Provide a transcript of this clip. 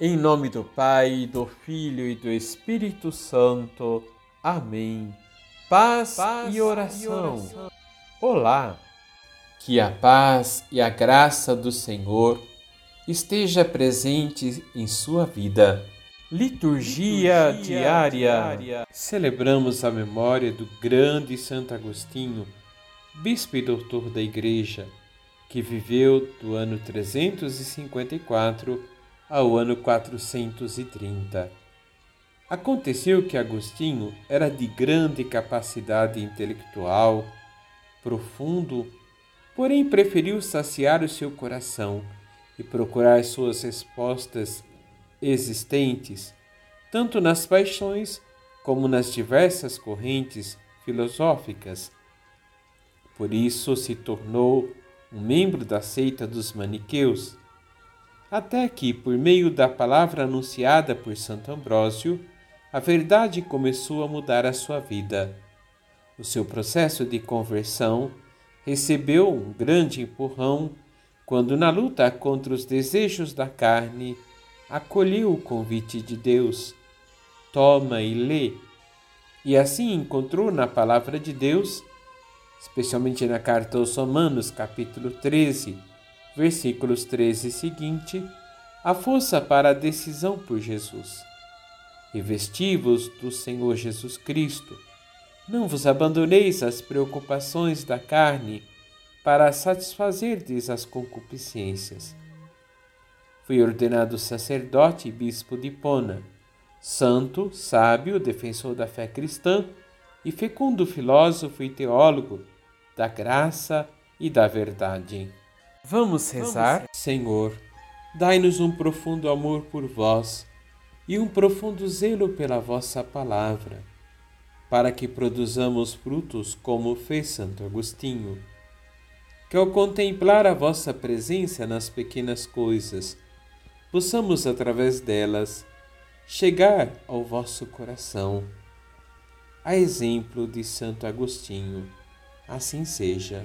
Em nome do Pai, do Filho e do Espírito Santo. Amém. Paz, paz e, oração. e oração. Olá! Que a paz e a graça do Senhor esteja presente em sua vida. Liturgia, Liturgia diária. diária. Celebramos a memória do grande Santo Agostinho, bispo e doutor da Igreja, que viveu do ano 354 ao ano 430. Aconteceu que Agostinho era de grande capacidade intelectual, profundo, porém preferiu saciar o seu coração e procurar suas respostas existentes, tanto nas paixões como nas diversas correntes filosóficas. Por isso se tornou um membro da seita dos maniqueus até que, por meio da palavra anunciada por Santo Ambrósio, a verdade começou a mudar a sua vida. O seu processo de conversão recebeu um grande empurrão quando, na luta contra os desejos da carne, acolheu o convite de Deus. Toma e lê. E assim encontrou na palavra de Deus, especialmente na carta aos Romanos, capítulo 13, versículos 13 e seguinte, a força para a decisão por Jesus. Revesti-vos do Senhor Jesus Cristo. Não vos abandoneis às preocupações da carne para satisfazerdes as concupiscências. Fui ordenado sacerdote e bispo de Pona, santo, sábio, defensor da fé cristã e fecundo filósofo e teólogo da graça e da verdade. Vamos rezar? Senhor, dai-nos um profundo amor por vós e um profundo zelo pela vossa palavra, para que produzamos frutos como fez Santo Agostinho. Que ao contemplar a vossa presença nas pequenas coisas, possamos através delas chegar ao vosso coração. A exemplo de Santo Agostinho, assim seja.